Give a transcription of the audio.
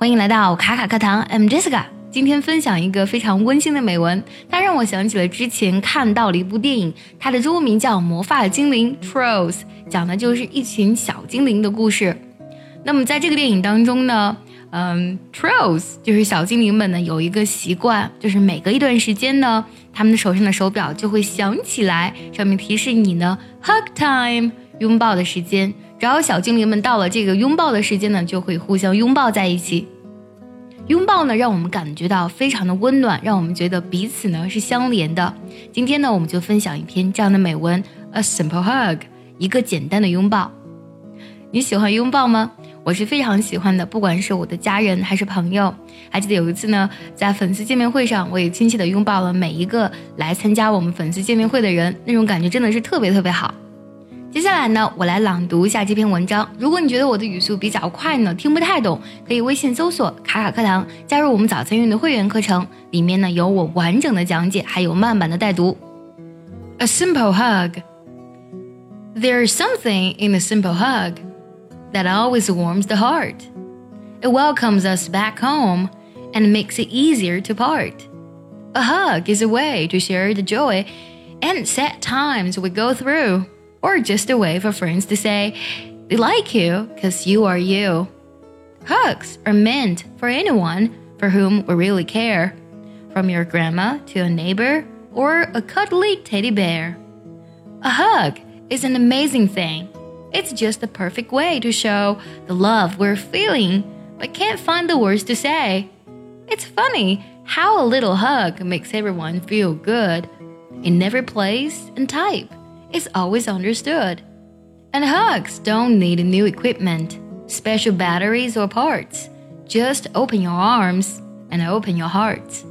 欢迎来到卡卡课堂，I'm Jessica。今天分享一个非常温馨的美文，它让我想起了之前看到了一部电影，它的中文名叫《魔法精灵》（Trolls），讲的就是一群小精灵的故事。那么在这个电影当中呢，嗯，Trolls 就是小精灵们呢有一个习惯，就是每隔一段时间呢，他们的手上的手表就会响起来，上面提示你呢 hug time 拥抱的时间。只要小精灵们到了这个拥抱的时间呢，就会互相拥抱在一起。拥抱呢，让我们感觉到非常的温暖，让我们觉得彼此呢是相连的。今天呢，我们就分享一篇这样的美文：A simple hug，一个简单的拥抱。你喜欢拥抱吗？我是非常喜欢的，不管是我的家人还是朋友。还记得有一次呢，在粉丝见面会上，我也亲切的拥抱了每一个来参加我们粉丝见面会的人，那种感觉真的是特别特别好。接下来呢，我来朗读一下这篇文章。如果你觉得我的语速比较快呢，听不太懂，可以微信搜索“卡卡课堂”，加入我们早餐运的会员课程，里面呢有我完整的讲解，还有慢版的带读。A simple hug. There's something in a simple hug that always warms the heart. It welcomes us back home and makes it easier to part. A hug is a way to share the joy and sad times we go through or just a way for friends to say they like you because you are you. Hugs are meant for anyone for whom we really care, from your grandma to a neighbor or a cuddly teddy bear. A hug is an amazing thing. It's just the perfect way to show the love we're feeling, but can't find the words to say. It's funny how a little hug makes everyone feel good in every place and type is always understood. And hugs don't need new equipment, special batteries or parts. Just open your arms and open your heart.